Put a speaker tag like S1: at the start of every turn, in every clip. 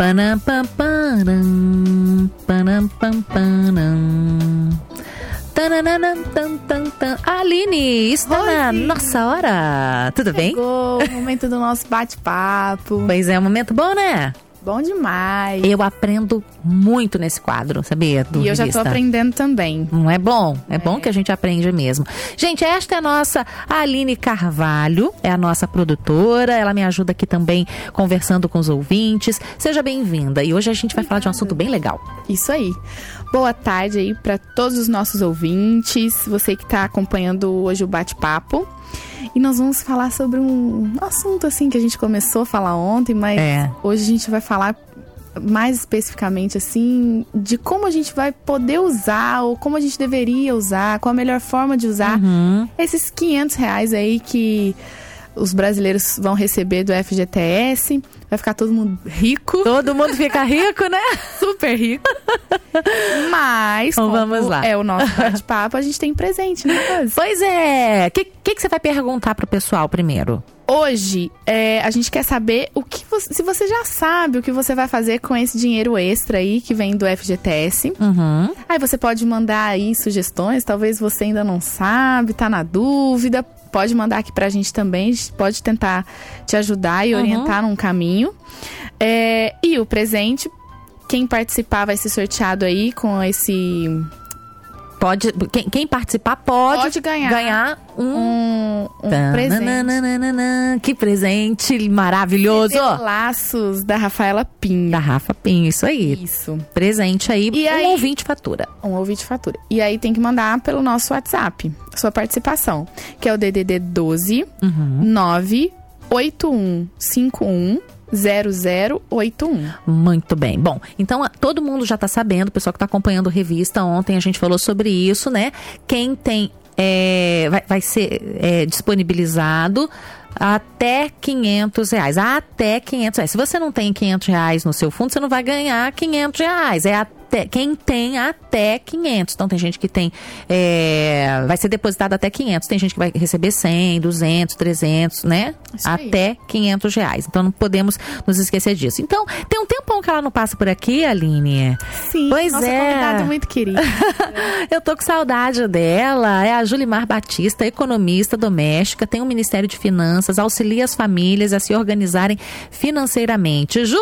S1: Panam, pam, panam, panam, pam, panam. Tananana, tan, tan, tan. Aline, está na
S2: Oi.
S1: nossa hora. Tudo bem?
S2: Chegou o momento do nosso bate-papo.
S1: Pois é, um momento bom, né?
S2: Bom demais.
S1: Eu aprendo muito nesse quadro, sabia? Do
S2: e eu já tô
S1: Revista.
S2: aprendendo também.
S1: Não é bom? É, bom que a gente aprende mesmo. Gente, esta é a nossa Aline Carvalho, é a nossa produtora. Ela me ajuda aqui também conversando com os ouvintes. Seja bem-vinda. E hoje a gente vai falar de um assunto bem legal.
S2: Isso aí. Boa tarde aí para todos os nossos ouvintes, você que está acompanhando hoje o bate-papo. E nós vamos falar sobre um assunto assim que a gente começou a falar ontem, mas
S1: É.
S2: hoje a gente vai falar mais especificamente assim de como a gente vai poder usar ou como a gente deveria usar, qual a melhor forma de usar
S1: Uhum.
S2: esses 500 reais aí que os brasileiros vão receber do FGTS. Vai ficar todo mundo rico,
S1: Todo mundo fica rico, né?
S2: super rico. Mas,
S1: Então vamos lá.
S2: é o nosso bate-papo, a gente tem presente, né, Rose?
S1: Pois é. O que, que, que você vai perguntar pro pessoal primeiro?
S2: Hoje, é, a gente quer saber o que você, se você já sabe o que você vai fazer com esse dinheiro extra aí que vem do FGTS.
S1: Uhum.
S2: Aí você pode mandar aí sugestões, talvez você ainda não sabe, tá na dúvida. Pode mandar aqui pra gente também, a gente pode tentar te ajudar e
S1: Uhum.
S2: orientar num caminho. É, e o presente, quem participar vai ser sorteado aí com esse.
S1: Pode, quem, quem participar pode,
S2: Pode ganhar.
S1: um,
S2: Um, um presente.
S1: Que presente maravilhoso!
S2: Laços da Rafaela Pinho.
S1: Da Rafa Pinho, isso aí.
S2: Isso.
S1: Presente aí,
S2: E
S1: um
S2: aí?
S1: ouvinte fatura.
S2: Um ouvinte fatura. E aí tem que mandar pelo nosso WhatsApp, sua participação, que é o DDD 12
S1: Uhum.
S2: 98151 0081.
S1: Muito bem. Bom, então todo mundo já está sabendo, o pessoal que está acompanhando a revista, ontem a gente falou sobre isso, né? Quem tem. é, vai, vai ser é, disponibilizado até 500 reais. Até 500 reais. Se você não tem 500 reais no seu fundo, você não vai ganhar 500 reais. É até, quem tem até 500. Então tem gente que tem. é, vai ser depositado até 500. Tem gente que vai receber 100, 200, 300, né?
S2: Isso aí.
S1: até 500 reais. Então não podemos nos esquecer disso. Então, tem um tempão que ela não passa por aqui, Aline.
S2: Sim,
S1: Pois
S2: nossa
S1: é.
S2: convidada muito querida.
S1: Eu tô com saudade dela. É a Julimar Batista, economista doméstica, tem um Ministério de Finanças, auxilia as famílias a se organizarem financeiramente. Ju!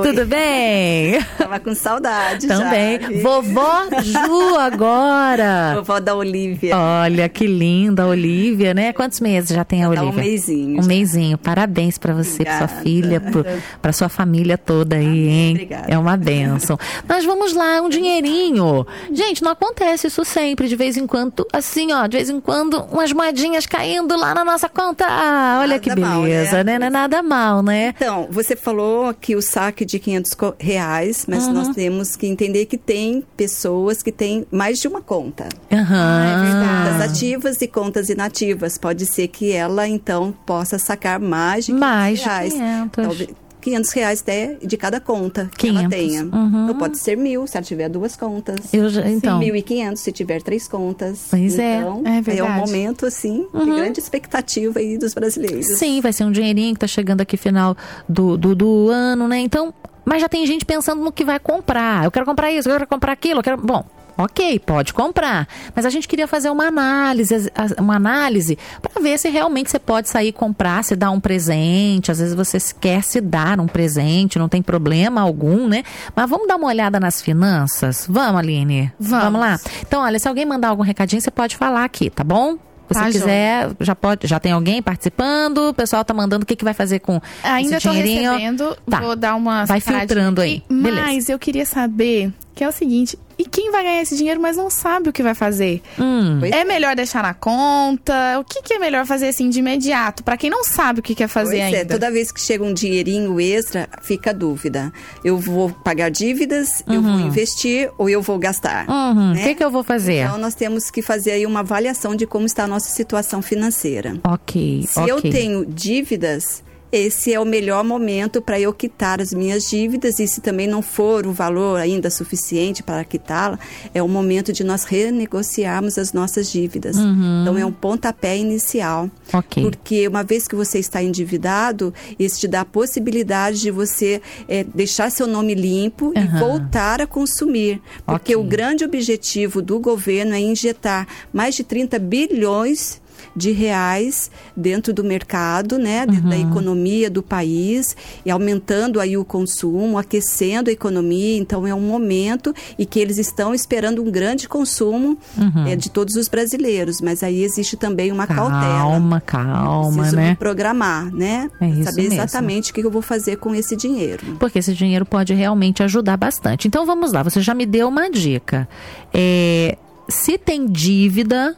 S3: Oi.
S1: Tudo bem?
S3: Tava com saudade
S1: Também.
S3: já. viu?
S1: Vovó Ju agora.
S3: Vovó da Olivia.
S1: Olha que linda, a Olivia, né? Quantos meses já tem a Olivia?
S3: um mêsinho.
S1: Um mêsinho. Parabéns pra você, pra sua filha, pro, pra sua família toda aí, hein?
S3: Obrigada.
S1: É uma benção. Mas vamos lá, um dinheirinho. Gente, não acontece isso sempre, de vez em quando, assim, ó, de vez em quando, umas moedinhas caindo lá na nossa conta. Ah, olha
S3: Nada
S1: que
S3: mal,
S1: beleza, né?
S3: né?
S1: Não é nada mal, né?
S3: Então, você falou que o saque de 500 co- reais, mas
S1: Uhum.
S3: nós temos que entender que tem pessoas que têm mais de uma conta.
S1: Aham.
S3: Contas ativas e contas inativas. Pode ser que ela, então, possa sacar mais de 500
S1: Mais de
S3: reais.
S1: 500.
S3: Talvez 500 reais até de cada conta que
S1: 500.
S3: ela tenha.
S1: Uhum.
S3: Então, pode ser mil, se ela tiver duas contas.
S1: Eu já, então,
S3: 1.500 se tiver três contas.
S1: Pois é,
S3: então,
S2: é
S3: um
S2: verdade.
S3: momento, assim, de grande expectativa aí dos brasileiros.
S1: Sim, vai ser um dinheirinho que tá chegando aqui final do, do, do ano, né? Então, mas já tem gente pensando no que vai comprar. Eu quero comprar isso, eu quero comprar aquilo, eu quero. Bom. Ok, pode comprar, mas a gente queria fazer uma análise, uma análise para ver se realmente você pode sair e comprar, se dar um presente. Às vezes você quer se dar um presente, não tem problema algum, né? Mas vamos dar uma olhada nas finanças? Vamos, Aline?
S2: Vamos.
S1: lá? Então, olha, se alguém mandar algum recadinho, você pode falar aqui, tá bom? Se
S2: Tá,
S1: você quiser, já pode, já tem alguém participando, o pessoal tá mandando o que, que vai fazer com
S2: Ainda
S1: esse
S2: tô
S1: dinheirinho.
S2: recebendo,
S1: Tá.
S2: vou dar uma
S1: Vai filtrando aí.
S2: aqui,
S1: Beleza.
S2: Mas eu queria saber, que é o seguinte, e quem vai ganhar esse dinheiro, mas não sabe o que vai fazer?
S1: Hum,
S3: Pois
S2: É melhor deixar na conta? O que, que é melhor fazer assim de imediato? Pra quem não sabe o que quer fazer
S3: Pois
S2: ainda.
S3: é, toda vez que chega um dinheirinho extra, fica a dúvida. Eu vou pagar dívidas, eu vou investir ou eu vou gastar?
S1: uhum. O
S3: né?
S1: que, que eu vou fazer?
S3: Então, nós temos que fazer aí uma avaliação de como está a nossa situação financeira.
S1: ok,
S3: Se
S1: ok.
S3: eu tenho dívidas, esse é o melhor momento para eu quitar as minhas dívidas e se também não for o valor ainda suficiente para quitá-la, é o momento de nós renegociarmos as nossas dívidas. Uhum. Então é um pontapé inicial.
S1: Okay.
S3: Porque uma vez que você está endividado, isso te dá a possibilidade de você é, deixar seu nome limpo uhum. e voltar a consumir. Porque okay. o grande objetivo do governo é injetar mais de 30 bilhões de reais dentro do mercado, né, uhum. da economia do país e aumentando aí o consumo, aquecendo a economia. Então é um momento e que eles estão esperando um grande consumo uhum. é, de todos os brasileiros. Mas aí existe também uma
S1: calma,
S3: cautela.
S1: Calma, calma, Preciso
S3: né? me programar, né?
S1: É
S3: Saber
S1: mesmo.
S3: exatamente o que eu vou fazer com esse dinheiro.
S1: Porque esse dinheiro pode realmente ajudar bastante. Então vamos lá. Você já me deu uma dica. É, se tem dívida,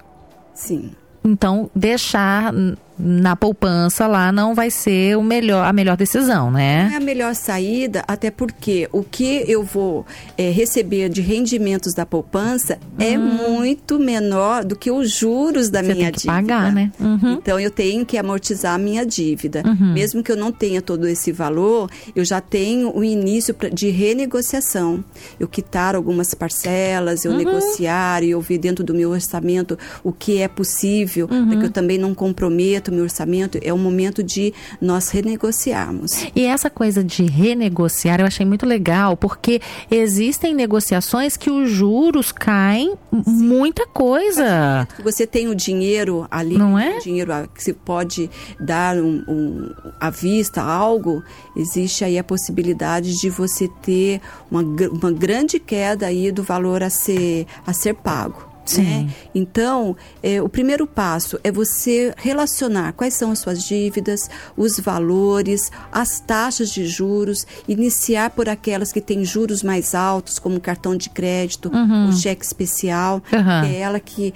S3: Sim.
S1: Então, deixar na poupança lá não vai ser o melhor, a melhor decisão, né?
S3: Não é a melhor saída, até porque o que eu vou é, receber de rendimentos da poupança é hum. é muito menor do que os juros da
S1: Você
S3: minha
S1: tem que
S3: dívida.
S1: pagar, né?
S3: Uhum. Então eu tenho que amortizar a minha dívida. Uhum. Mesmo que eu não tenha todo esse valor, eu já tenho o início de renegociação. Eu quitar algumas parcelas, eu uhum. negociar e eu ver dentro do meu orçamento o que é possível, para que eu uhum. também não comprometa meu orçamento, é o momento de nós renegociarmos.
S1: E essa coisa de renegociar eu achei muito legal, porque existem negociações que os juros caem Sim. muita coisa.
S3: Você tem o dinheiro ali,
S1: não é?
S3: O dinheiro que se pode dar um, um, à vista algo, existe aí a possibilidade de você ter uma, uma grande queda aí do valor a ser, a ser pago. Né? Então, é, o primeiro passo é você relacionar quais são as suas dívidas, os valores, as taxas de juros, iniciar por aquelas que têm juros mais altos, como cartão de crédito, uhum. o cheque especial, uhum. que é ela que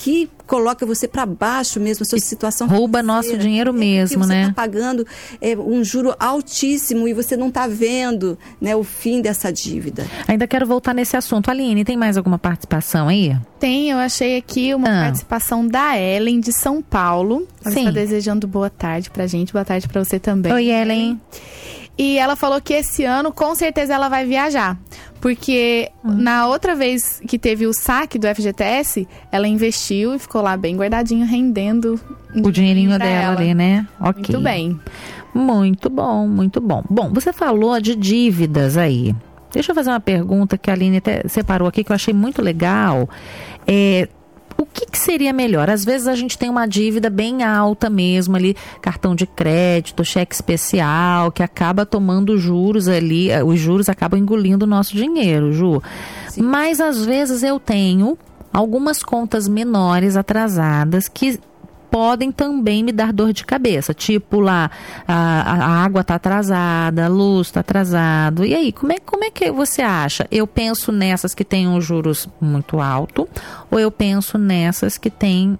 S3: que coloca você para baixo mesmo, a sua situação
S1: Rouba nosso dinheiro mesmo,
S3: você
S1: né?
S3: Você está pagando é, um juro altíssimo e você não está vendo né, o fim dessa dívida.
S1: Ainda quero voltar nesse assunto. Aline, tem mais alguma participação aí?
S2: Tem, eu achei aqui uma ah. participação da Ellen de São Paulo. Ela Sim. está desejando boa tarde pra gente, boa tarde para você também.
S1: Oi, Ellen.
S2: E ela falou que esse ano, com certeza, ela vai viajar. Porque hum. na outra vez que teve o saque do FGTS, ela investiu e ficou lá bem guardadinho, rendendo
S1: o dinheirinho dela
S2: ela.
S1: ali, né?
S2: Ok. Muito bem.
S1: Muito bom, muito bom. Bom, você falou de dívidas aí. Deixa eu fazer uma pergunta que a Aline até separou aqui que eu achei muito legal. É, que, que, seria melhor? Às vezes a gente tem uma dívida bem alta mesmo ali, cartão de crédito, cheque especial, que acaba tomando juros ali, eh, os juros acabam engolindo o nosso dinheiro, Ju. Sim. Mas às vezes eu tenho algumas contas menores atrasadas que podem também me dar dor de cabeça. Tipo lá, a, a água está atrasada, a luz está atrasado. E aí, como é, como é que você acha? Eu penso nessas que têm os juros muito alto ou eu penso nessas que têm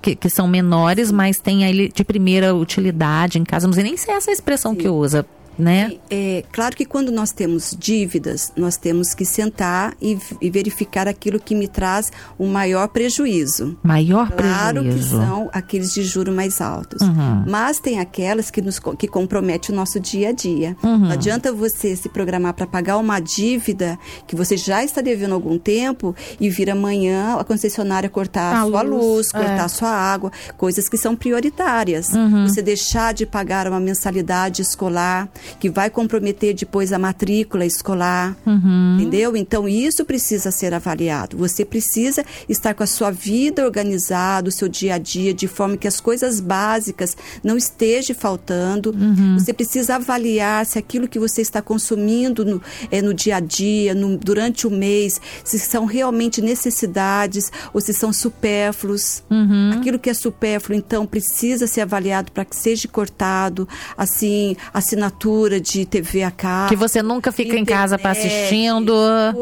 S1: que, que, são menores, mas têm ele de primeira utilidade em casa. Não sei nem se é essa a expressão Sim. que usa né?
S3: É, claro que quando nós temos dívidas, nós temos que sentar e, e verificar aquilo que me traz o maior prejuízo.
S1: Maior
S3: claro
S1: prejuízo.
S3: Claro que são aqueles de juro mais altos. Uhum. Mas tem aquelas que nos que comprometem o nosso dia a dia. Uhum. Não adianta você se programar para pagar uma dívida que você já está devendo algum tempo e vir amanhã a concessionária cortar a, a sua luz, luz cortar é. a sua água, coisas que são prioritárias. Uhum. Você deixar de pagar uma mensalidade escolar, que vai comprometer depois a matrícula escolar, uhum. entendeu? Então isso precisa ser avaliado. Você precisa estar com a sua vida organizada, o seu dia a dia, de forma que as coisas básicas não estejam faltando. Uhum. Você precisa avaliar se aquilo que você está consumindo no, é, no dia a dia, no, durante o mês, se são realmente necessidades ou se são supérfluos. Uhum. Aquilo que é supérfluo, então, precisa ser avaliado para que seja cortado. Assim, assinatura de TV a cabo.
S1: Que você nunca fica internet, em casa para assistindo,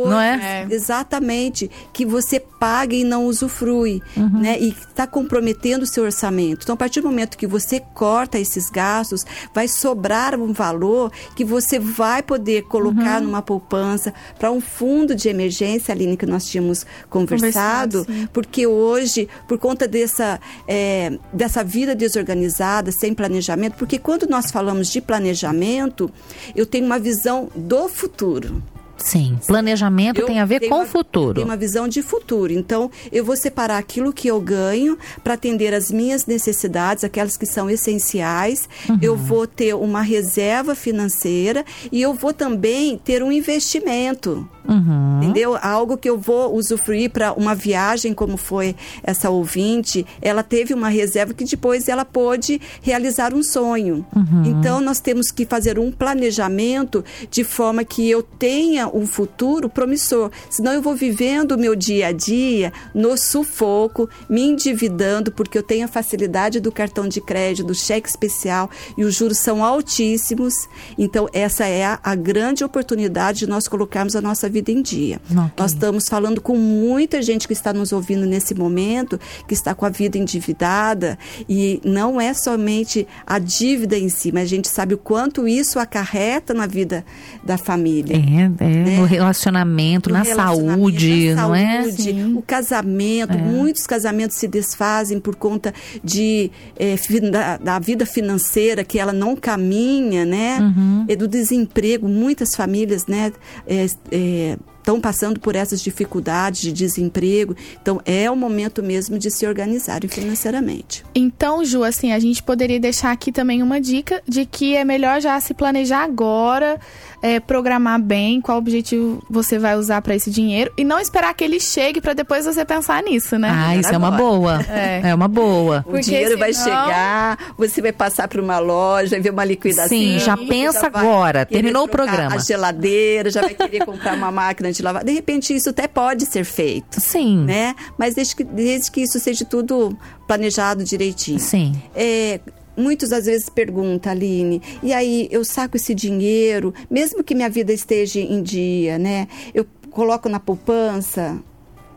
S1: não é?
S3: é? Exatamente. Que você paga e não usufrui, uhum. né? E está comprometendo o seu orçamento. Então, a partir do momento que você corta esses gastos, vai sobrar um valor que você vai poder colocar uhum. numa poupança para um fundo de emergência, Aline, que nós tínhamos conversado, conversado porque hoje, por conta dessa, é, dessa vida desorganizada, sem planejamento, porque quando nós falamos de planejamento, eu tenho uma visão do futuro.
S1: Sim, planejamento eu tem a ver com o futuro.
S3: Tem uma visão de futuro. Então, eu vou separar aquilo que eu ganho para atender as minhas necessidades, aquelas que são essenciais. Uhum. Eu vou ter uma reserva financeira e eu vou também ter um investimento. Uhum. Entendeu? Algo que eu vou usufruir para uma viagem, como foi essa ouvinte, ela teve uma reserva que depois ela pôde realizar um sonho. Uhum. Então, nós temos que fazer um planejamento de forma que eu tenha um futuro promissor. Senão, eu vou vivendo o meu dia a dia no sufoco, me endividando, porque eu tenho a facilidade do cartão de crédito, do cheque especial e os juros são altíssimos. Então, essa é a, a grande oportunidade de nós colocarmos a nossa vida vida em dia. Okay. Nós estamos falando com muita gente que está nos ouvindo nesse momento, que está com a vida endividada, e não é somente a dívida em si, mas a gente sabe o quanto isso acarreta na vida da família.
S1: É, é né? no relacionamento, no na relacionamento, saúde, na não é?
S3: Sim. O casamento, é. muitos casamentos se desfazem por conta de é, da, da, vida financeira que ela não caminha, né? Uhum. É do desemprego, muitas famílias, né? É, é estão passando por essas dificuldades de desemprego. Então, é o momento mesmo de se organizarem financeiramente.
S2: Então, Ju, assim, a gente poderia deixar aqui também uma dica de que é melhor já se planejar agora, é, programar bem qual objetivo você vai usar para esse dinheiro e não esperar que ele chegue para depois você pensar nisso, né?
S1: Ah, isso é uma boa. É, é uma boa.
S3: O Porque dinheiro senão... vai chegar, você vai passar por uma loja, ver uma liquidação.
S1: Sim, já pensa já agora. Terminou o programa.
S3: A geladeira, já vai querer comprar uma máquina de lavar. De repente, isso até pode ser feito.
S1: Sim.
S3: Né? Mas desde que, desde que isso seja tudo planejado direitinho.
S1: Sim.
S3: É, muitos às vezes perguntam, Aline, e aí eu saco esse dinheiro, mesmo que minha vida esteja em dia, né? Eu coloco na poupança,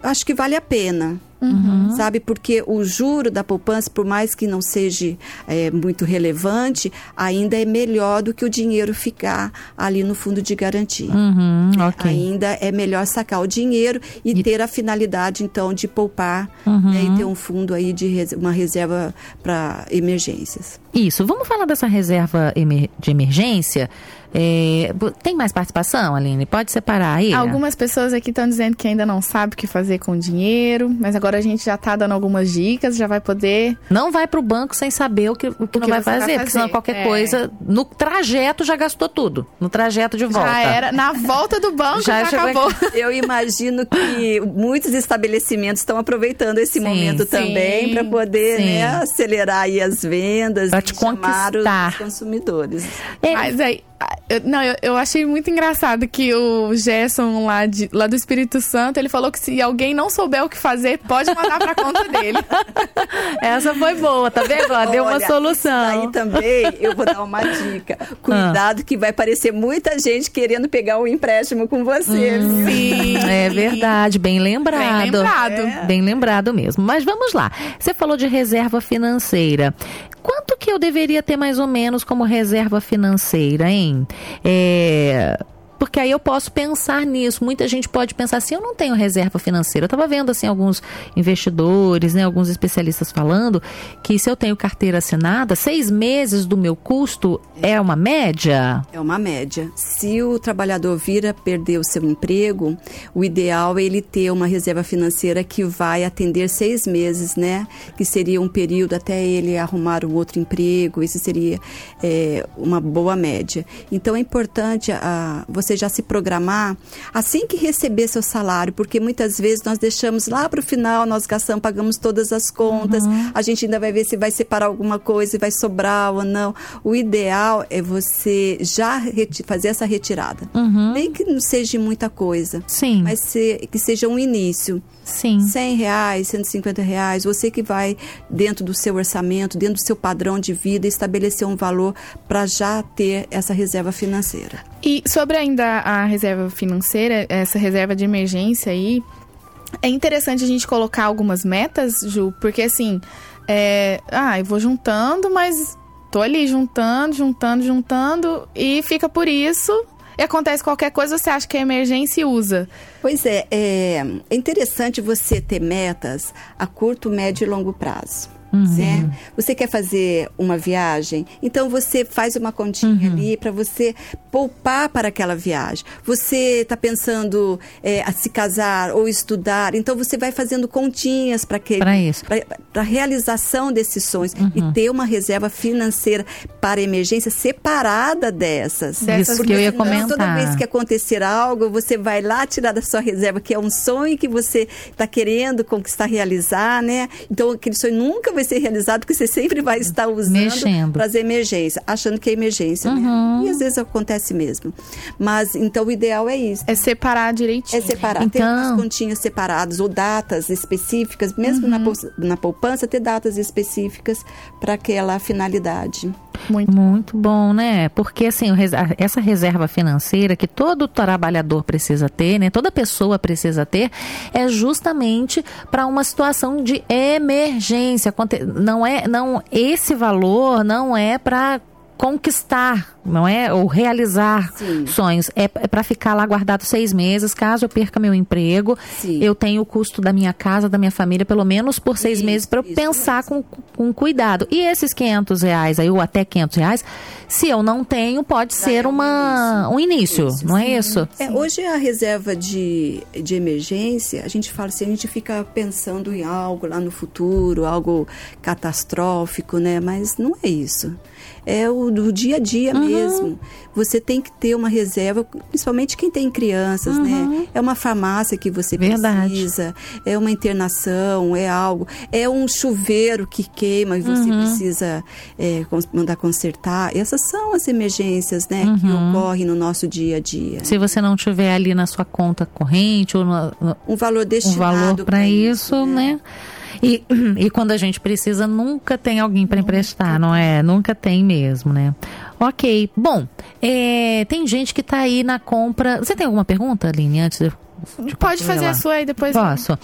S3: acho que vale a pena. Uhum. Sabe? Porque o juro da poupança, por mais que não seja é, muito relevante, ainda é melhor do que o dinheiro ficar ali no fundo de garantia.
S1: Uhum, okay.
S3: Ainda é melhor sacar o dinheiro e, e... ter a finalidade, então, de poupar uhum. né, e ter um fundo aí de res... uma reserva para emergências.
S1: Isso. Vamos falar dessa reserva de emergência? É, tem mais participação, Aline? Pode separar aí?
S2: Algumas pessoas aqui estão dizendo que ainda não sabe o que fazer com o dinheiro, mas agora a gente já está dando algumas dicas, já vai poder.
S1: Não vai para o banco sem saber o que, o que, o que não vai fazer, vai fazer, porque senão qualquer é. coisa. No trajeto já gastou tudo. No trajeto de volta.
S2: Já era. Na volta do banco já, já acabou.
S3: Eu imagino que muitos estabelecimentos estão aproveitando esse sim, momento sim, também para poder né, acelerar aí as vendas,
S1: para te conquistar
S3: os consumidores.
S2: É. Mas aí, eu, não, eu, eu, achei muito engraçado que o Gerson lá, de, lá do Espírito Santo, ele falou que se alguém não souber o que fazer, pode mandar pra conta dele.
S1: Essa foi boa, tá vendo? Ela deu uma solução.
S3: Aí também eu vou dar uma dica. Cuidado ah. que vai aparecer muita gente querendo pegar o um empréstimo com você.
S1: Hum, sim, é verdade, bem lembrado. Bem
S2: lembrado.
S1: É. Bem lembrado mesmo. Mas vamos lá. Você falou de reserva financeira. Quanto que eu deveria ter mais ou menos como reserva financeira, hein? É porque aí eu posso pensar nisso. Muita gente pode pensar assim, eu não tenho reserva financeira. Eu estava vendo assim alguns investidores, né, alguns especialistas falando que se eu tenho carteira assinada, seis meses do meu custo é uma média?
S3: É uma média. Se o trabalhador vir a perder o seu emprego, o ideal é ele ter uma reserva financeira que vai atender seis meses, né? Que seria um período até ele arrumar um outro emprego. Isso seria é, uma boa média. Então é importante a, você você já se programar assim que receber seu salário, porque muitas vezes nós deixamos lá para o final, nós gastamos, pagamos todas as contas, uhum. a gente ainda vai ver se vai separar alguma coisa e vai sobrar ou não. O ideal é você já fazer essa retirada. Uhum. Nem que não seja muita coisa,
S1: Sim.
S3: mas se, que seja um início.
S1: Sim.
S3: 100 reais, 150 reais, você que vai dentro do seu orçamento, dentro do seu padrão de vida, estabelecer um valor para já ter essa reserva financeira.
S2: E sobre ainda a reserva financeira, essa reserva de emergência aí, é interessante a gente colocar algumas metas, Ju, porque assim, é, ah, eu vou juntando, mas tô ali juntando, juntando, juntando e fica por isso. E acontece qualquer coisa, você acha que é emergência e usa.
S3: Pois é, é, é interessante você ter metas a curto, médio e longo prazo. Uhum. Né? Você quer fazer uma viagem? Então você faz uma continha uhum. ali para você poupar para aquela viagem. Você está pensando é, a se casar ou estudar, então você vai fazendo continhas para que para a realização desses sonhos uhum. e ter uma reserva financeira para emergência separada dessas.
S1: Isso Porque que eu ia comentar.
S3: Toda vez que acontecer algo, você vai lá tirar da sua reserva que é um sonho que você está querendo conquistar, realizar, né? Então aquele sonho nunca vai ser realizado porque você sempre vai estar usando para as emergências, achando que é emergência. Né? Uhum. Né? E às vezes acontece mesmo. Mas então o ideal é isso.
S2: É separar direitinho.
S3: É separar. Então... Ter umas continhas separadas ou datas específicas, mesmo uhum. na, na poupança, ter datas específicas para aquela finalidade.
S1: Muito. Muito bom, né? Porque assim, essa reserva financeira que todo trabalhador precisa ter, né? Toda pessoa precisa ter, é justamente para uma situação de emergência. Não é, não esse valor não é para conquistar, não é? Ou realizar Sim. sonhos. É, é para ficar lá guardado seis meses, caso eu perca meu emprego, Sim. eu tenho o custo da minha casa, da minha família, pelo menos por seis isso, meses, para eu pensar com, com cuidado. E esses 500 reais aí, ou até 500 reais, se eu não tenho, pode ser uma, um início, um início não é isso?
S3: É, hoje a reserva de, de emergência, a gente fala assim, a gente fica pensando em algo lá no futuro, algo catastrófico, né? Mas não é isso é o do dia a dia uhum. mesmo. Você tem que ter uma reserva, principalmente quem tem crianças, né? uhum. né? É uma farmácia que você Verdade. precisa, é uma internação, é algo, é um chuveiro que queima e você uhum. precisa é, mandar consertar. Essas são as emergências, né, que uhum. ocorrem no nosso dia a dia.
S1: Se você não tiver ali na sua conta corrente ou no,
S3: um valor destinado
S1: um valor para isso, isso, né? né? E, e quando a gente precisa, nunca tem alguém para emprestar, não é? Nunca tem mesmo, né? Ok. Bom, é, tem gente que está aí na compra. Você tem alguma pergunta, Aline, antes de
S2: Pode fazer a sua aí depois.
S1: Posso.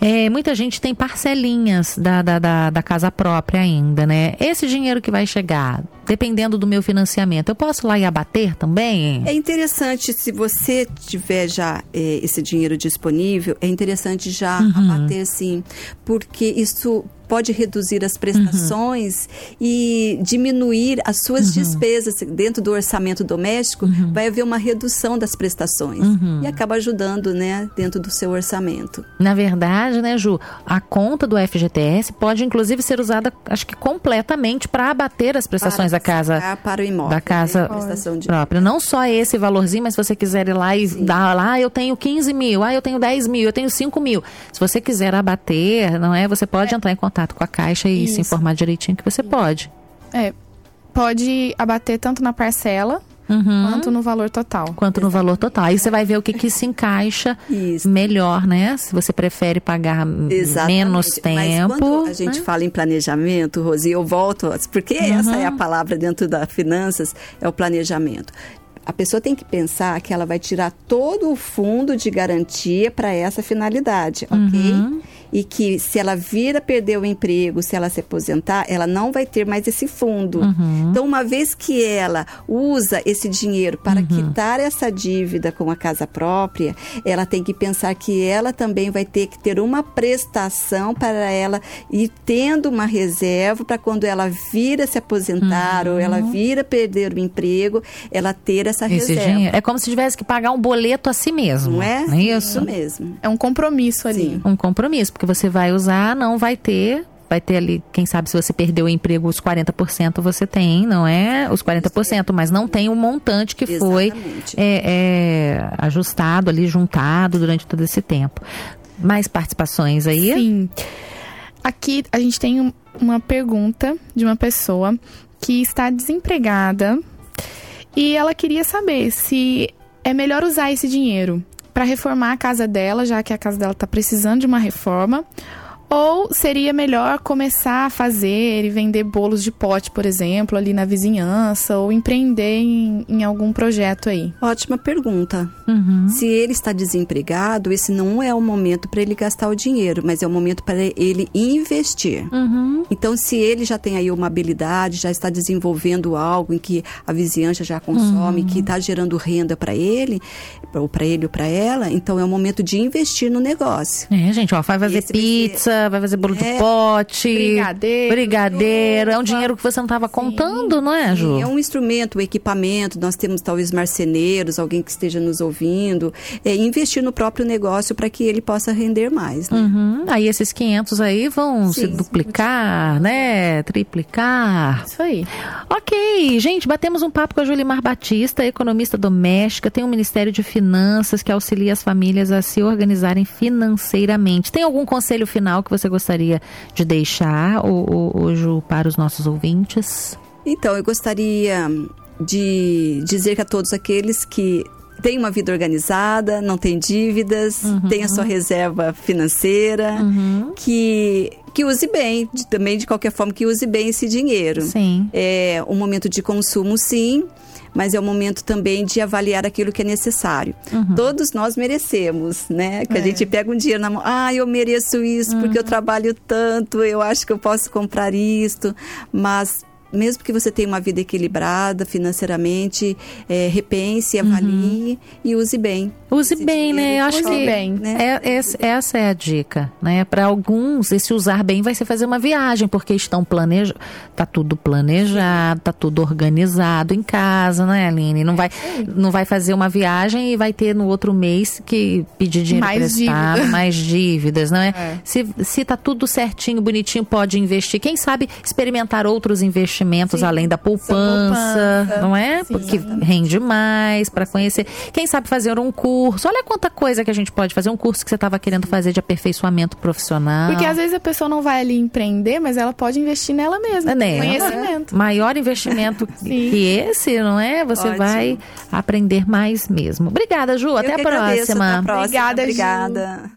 S1: É, muita gente tem parcelinhas da, da, da, da, casa própria ainda, né? Esse dinheiro que vai chegar, dependendo do meu financiamento, eu posso lá e abater também?
S3: É interessante, se você tiver já é, esse dinheiro disponível, é interessante já uhum. abater sim, porque isso pode reduzir as prestações uhum. e diminuir as suas uhum. despesas dentro do orçamento doméstico, uhum. vai haver uma redução das prestações uhum. e acaba ajudando, né, dentro do seu orçamento.
S1: Na verdade, né, Ju, a conta do FGTS pode inclusive ser usada, acho que completamente para abater as prestações
S3: para
S1: da casa
S3: para o imóvel,
S1: da casa né, própria. Não só esse valorzinho, mas se você quiser ir lá e Sim. dar lá, ah, eu tenho 15 mil, ah, eu tenho 10 mil, eu tenho 5 mil. Se você quiser abater, não é? Você pode é. entrar em contato contato com a Caixa e Isso. se informar direitinho que você pode.
S2: É, pode abater tanto na parcela Uhum. quanto no valor total.
S1: Quanto Exatamente. no valor total. Aí você vai ver o que, que se encaixa Isso. melhor, né? Se você prefere pagar Exatamente. menos tempo. Mas
S3: quando a gente né? fala em planejamento, Rosi, eu volto, porque uhum. essa é a palavra dentro das finanças, é o planejamento a pessoa tem que pensar que ela vai tirar todo o fundo de garantia para essa finalidade, ok? Uhum e que se ela vir a perder o emprego, se ela se aposentar, ela não vai ter mais esse fundo. Uhum. Então, uma vez que ela usa esse dinheiro para uhum. quitar essa dívida com a casa própria, ela tem que pensar que ela também vai ter que ter uma prestação para ela ir tendo uma reserva para quando ela vir a se aposentar uhum. ou ela uhum. vir a perder o emprego, ela ter essa esse reserva. Dinheiro.
S1: É como se tivesse que pagar um boleto a si mesmo. Não é? Não é isso?
S3: Isso mesmo.
S2: É um compromisso ali. Sim.
S1: Um compromisso porque você vai usar, não vai ter vai ter ali, quem sabe se você perdeu o emprego, os 40% você tem, não é? Os 40%, mas não tem o montante que foi é, é, ajustado ali, juntado durante todo esse tempo. Mais participações aí?
S2: Sim. Aqui a gente tem uma pergunta de uma pessoa que está desempregada e ela queria saber se é melhor usar esse dinheiro para reformar a casa dela, já que a casa dela está precisando de uma reforma, ou seria melhor começar a fazer e vender bolos de pote, por exemplo, ali na vizinhança, ou empreender em, em algum projeto aí?
S3: Ótima pergunta. Uhum. Se ele está desempregado, esse não é o momento para ele gastar o dinheiro, mas é o momento para ele investir. Uhum. Então, se ele já tem aí uma habilidade, já está desenvolvendo algo em que a vizinhança já consome, uhum. que está gerando renda para ele, ou para ele ou para ela, então é o momento de investir no negócio.
S1: É, gente, ó, vai fazer esse pizza, vai, fazer bolo é, de pote, brigadeiro, brigadeiro. É um dinheiro que você não estava contando, não é, Ju?
S3: Sim, é um instrumento, um equipamento. Nós temos talvez marceneiros, alguém que esteja nos ouvindo. É investir no próprio negócio para que ele possa render mais. Né?
S1: Uhum. Aí esses 500 aí vão Sim, se duplicar, né? Triplicar.
S2: Isso aí.
S1: Ok, gente, batemos um papo com a Julimar Batista, economista doméstica, tem um Ministério de Finanças que auxilia as famílias a se organizarem financeiramente. Tem algum conselho final que você gostaria de deixar, Ju, para os nossos ouvintes?
S3: Então, eu gostaria de dizer que a todos aqueles que têm uma vida organizada, não têm dívidas, uhum. tem a sua reserva financeira, uhum. que que use bem, de, também de qualquer forma que use bem esse dinheiro.
S1: Sim.
S3: É um momento de consumo, sim, mas é o momento também de avaliar aquilo que é necessário. Uhum. Todos nós merecemos, né? Que é. a gente pega um dinheiro na mão, ah, eu mereço isso uhum. porque eu uhum. trabalho tanto, eu acho que eu posso comprar isto, mas mesmo que você tenha uma vida equilibrada financeiramente, é, repense, avalie uhum. e use bem.
S1: Use bem, né? Eu acho que bem, né? É, é, essa é a dica, né? Para alguns, esse usar bem vai ser fazer uma viagem, porque estão planejando, tá tudo planejado, tá tudo organizado em casa, né, Aline? Não vai, não vai fazer uma viagem e vai ter no outro mês que pedir dinheiro mais emprestado, dívida. mais dívidas, não é? é? Se, se tá tudo certinho, bonitinho, pode investir. Quem sabe experimentar outros investimentos Sim. além da poupança, poupança, não é? Sim, Porque exatamente. rende mais para conhecer. Quem sabe fazer um curso curso. Olha quanta coisa que a gente pode fazer. Um curso que você estava querendo fazer de aperfeiçoamento profissional.
S2: Porque às vezes a pessoa não vai ali empreender, mas ela pode investir nela mesma.
S1: É
S2: conhecimento.
S1: Maior investimento que esse, não é? Você Ótimo. vai aprender mais mesmo. Obrigada, Ju. Até a próxima.
S3: Até a próxima. Obrigada,
S2: Obrigada. Ju.